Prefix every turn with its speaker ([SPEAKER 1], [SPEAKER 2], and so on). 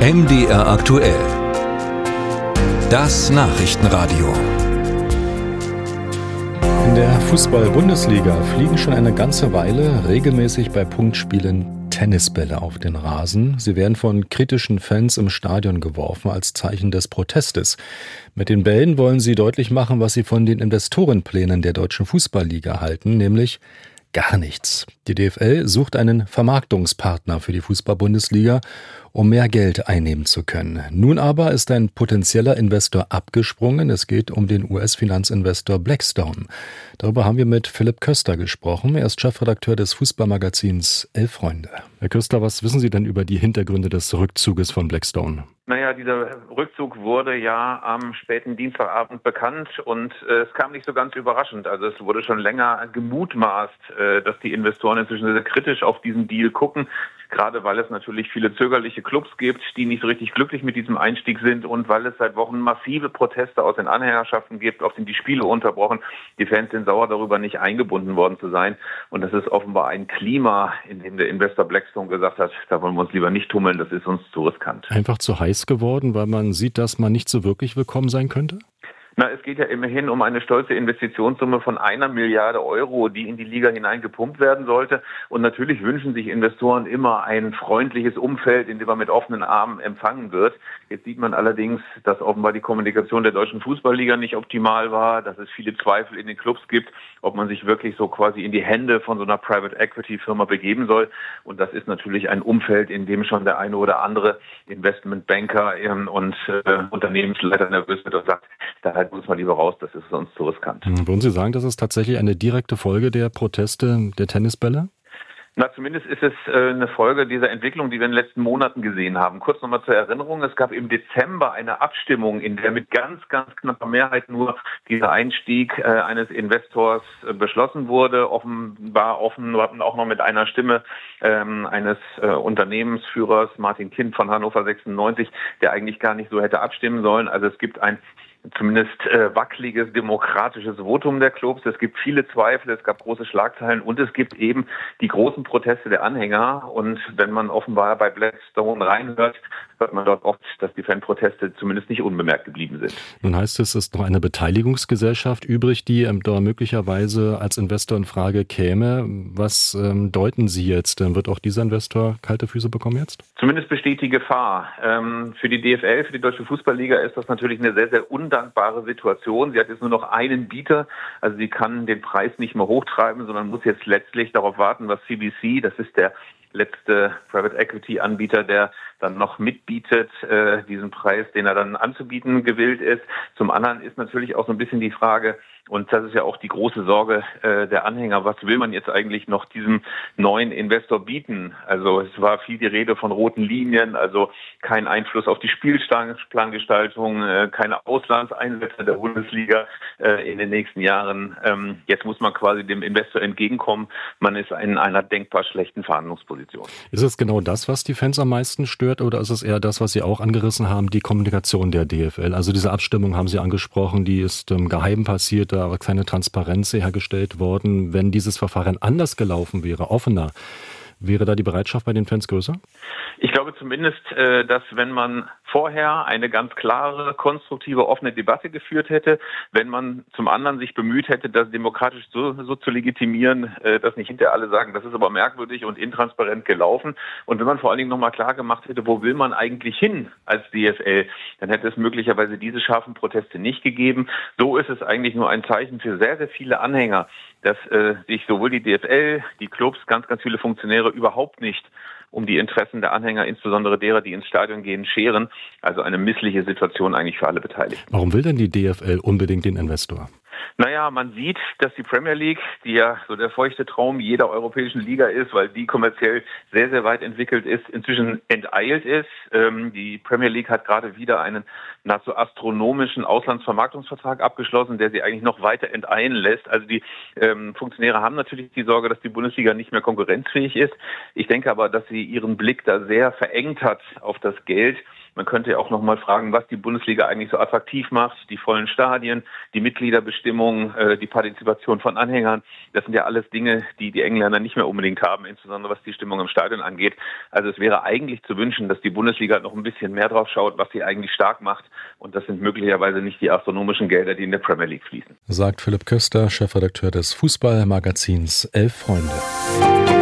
[SPEAKER 1] MDR aktuell. Das Nachrichtenradio.
[SPEAKER 2] In der Fußball-Bundesliga fliegen schon eine ganze Weile regelmäßig bei Punktspielen Tennisbälle auf den Rasen. Sie werden von kritischen Fans im Stadion geworfen als Zeichen des Protestes. Mit den Bällen wollen sie deutlich machen, was sie von den Investorenplänen der deutschen Fußballliga halten, nämlich gar nichts. Die DFL sucht einen Vermarktungspartner für die Fußball-Bundesliga, um mehr Geld einnehmen zu können. Nun aber ist ein potenzieller Investor abgesprungen. Es geht um den US-Finanzinvestor Blackstone. Darüber haben wir mit Philipp Köster gesprochen. Er ist Chefredakteur des Fußballmagazins Elf Freunde. Herr Köster, was wissen Sie denn über die Hintergründe des Rückzuges von Blackstone?
[SPEAKER 3] Naja, dieser Rückzug wurde ja am späten Dienstagabend bekannt und äh, es kam nicht so ganz überraschend. Also es wurde schon länger gemutmaßt, äh, dass die Investoren inzwischen sehr kritisch auf diesen Deal gucken gerade weil es natürlich viele zögerliche Clubs gibt, die nicht so richtig glücklich mit diesem Einstieg sind und weil es seit Wochen massive Proteste aus den Anhängerschaften gibt, auf sind die Spiele unterbrochen. Die Fans sind sauer darüber, nicht eingebunden worden zu sein. Und das ist offenbar ein Klima, in dem der Investor Blackstone gesagt hat, da wollen wir uns lieber nicht tummeln, das ist uns zu riskant.
[SPEAKER 2] Einfach zu heiß geworden, weil man sieht, dass man nicht so wirklich willkommen sein könnte?
[SPEAKER 3] Na, es geht ja immerhin um eine stolze Investitionssumme von einer Milliarde Euro, die in die Liga hineingepumpt werden sollte. Und natürlich wünschen sich Investoren immer ein freundliches Umfeld, in dem man mit offenen Armen empfangen wird. Jetzt sieht man allerdings, dass offenbar die Kommunikation der deutschen Fußballliga nicht optimal war, dass es viele Zweifel in den Clubs gibt, ob man sich wirklich so quasi in die Hände von so einer Private Equity Firma begeben soll. Und das ist natürlich ein Umfeld, in dem schon der eine oder andere Investmentbanker und äh, Unternehmensleiter nervös wird und sagt, da halten wir uns mal lieber raus, das ist sonst zu riskant.
[SPEAKER 2] Hm, würden Sie sagen, das ist tatsächlich eine direkte Folge der Proteste der Tennisbälle?
[SPEAKER 3] Na, zumindest ist es äh, eine Folge dieser Entwicklung, die wir in den letzten Monaten gesehen haben. Kurz nochmal zur Erinnerung, es gab im Dezember eine Abstimmung, in der mit ganz, ganz knapper Mehrheit nur dieser Einstieg äh, eines Investors äh, beschlossen wurde. Offenbar offen auch noch mit einer Stimme ähm, eines Unternehmensführers, Martin Kind von Hannover 96, der eigentlich gar nicht so hätte abstimmen sollen. Also es gibt ein zumindest äh, wackeliges demokratisches Votum der Clubs. Es gibt viele Zweifel, es gab große Schlagzeilen und es gibt eben die großen Proteste der Anhänger. Und wenn man offenbar bei Blackstone reinhört, hört man dort oft, dass die Fanproteste zumindest nicht unbemerkt geblieben sind.
[SPEAKER 2] Nun heißt es, es ist noch eine Beteiligungsgesellschaft übrig, die ähm, da möglicherweise als Investor in Frage käme. Was ähm, deuten Sie jetzt? Wird auch dieser Investor kalte Füße bekommen jetzt?
[SPEAKER 3] Zumindest besteht die Gefahr. Ähm, für die DFL, für die Deutsche Fußballliga ist das natürlich eine sehr, sehr un undankbare Situation. Sie hat jetzt nur noch einen Bieter, also sie kann den Preis nicht mehr hochtreiben, sondern muss jetzt letztlich darauf warten, was CBC, das ist der letzte Private Equity Anbieter, der dann noch mitbietet, äh, diesen Preis, den er dann anzubieten gewillt ist. Zum anderen ist natürlich auch so ein bisschen die Frage, und das ist ja auch die große Sorge äh, der Anhänger. Was will man jetzt eigentlich noch diesem neuen Investor bieten? Also es war viel die Rede von roten Linien, also kein Einfluss auf die Spielplangestaltung, äh, keine Auslandseinsätze der Bundesliga äh, in den nächsten Jahren. Ähm, jetzt muss man quasi dem Investor entgegenkommen. Man ist in einer denkbar schlechten Verhandlungsposition.
[SPEAKER 2] Ist es genau das, was die Fans am meisten stört, oder ist es eher das, was Sie auch angerissen haben, die Kommunikation der DFL? Also diese Abstimmung haben Sie angesprochen, die ist ähm, geheim passiert da keine Transparenz hergestellt worden. Wenn dieses Verfahren anders gelaufen wäre, offener, Wäre da die Bereitschaft bei den Fans größer?
[SPEAKER 3] Ich glaube zumindest, äh, dass wenn man vorher eine ganz klare, konstruktive, offene Debatte geführt hätte, wenn man zum anderen sich bemüht hätte, das demokratisch so, so zu legitimieren, äh, dass nicht hinterher alle sagen, das ist aber merkwürdig und intransparent gelaufen. Und wenn man vor allen Dingen nochmal klar gemacht hätte, wo will man eigentlich hin als DFL, dann hätte es möglicherweise diese scharfen Proteste nicht gegeben. So ist es eigentlich nur ein Zeichen für sehr, sehr viele Anhänger, dass äh, sich sowohl die DFL, die Clubs, ganz, ganz viele Funktionäre überhaupt nicht um die Interessen der Anhänger, insbesondere derer, die ins Stadion gehen, scheren. Also eine missliche Situation eigentlich für alle Beteiligten.
[SPEAKER 2] Warum will denn die DFL unbedingt den Investor?
[SPEAKER 3] Naja, man sieht, dass die Premier League, die ja so der feuchte Traum jeder europäischen Liga ist, weil die kommerziell sehr, sehr weit entwickelt ist, inzwischen enteilt ist. Ähm, die Premier League hat gerade wieder einen nahezu astronomischen Auslandsvermarktungsvertrag abgeschlossen, der sie eigentlich noch weiter enteilen lässt. Also die ähm, Funktionäre haben natürlich die Sorge, dass die Bundesliga nicht mehr konkurrenzfähig ist. Ich denke aber, dass sie ihren Blick da sehr verengt hat auf das Geld Man könnte ja auch noch mal fragen, was die Bundesliga eigentlich so attraktiv macht. Die vollen Stadien, die Mitgliederbestimmung, äh, die Partizipation von Anhängern. Das sind ja alles Dinge, die die Engländer nicht mehr unbedingt haben, insbesondere was die Stimmung im Stadion angeht. Also es wäre eigentlich zu wünschen, dass die Bundesliga noch ein bisschen mehr drauf schaut, was sie eigentlich stark macht. Und das sind möglicherweise nicht die astronomischen Gelder, die in der Premier League fließen.
[SPEAKER 2] Sagt Philipp Köster, Chefredakteur des Fußballmagazins Elf Freunde.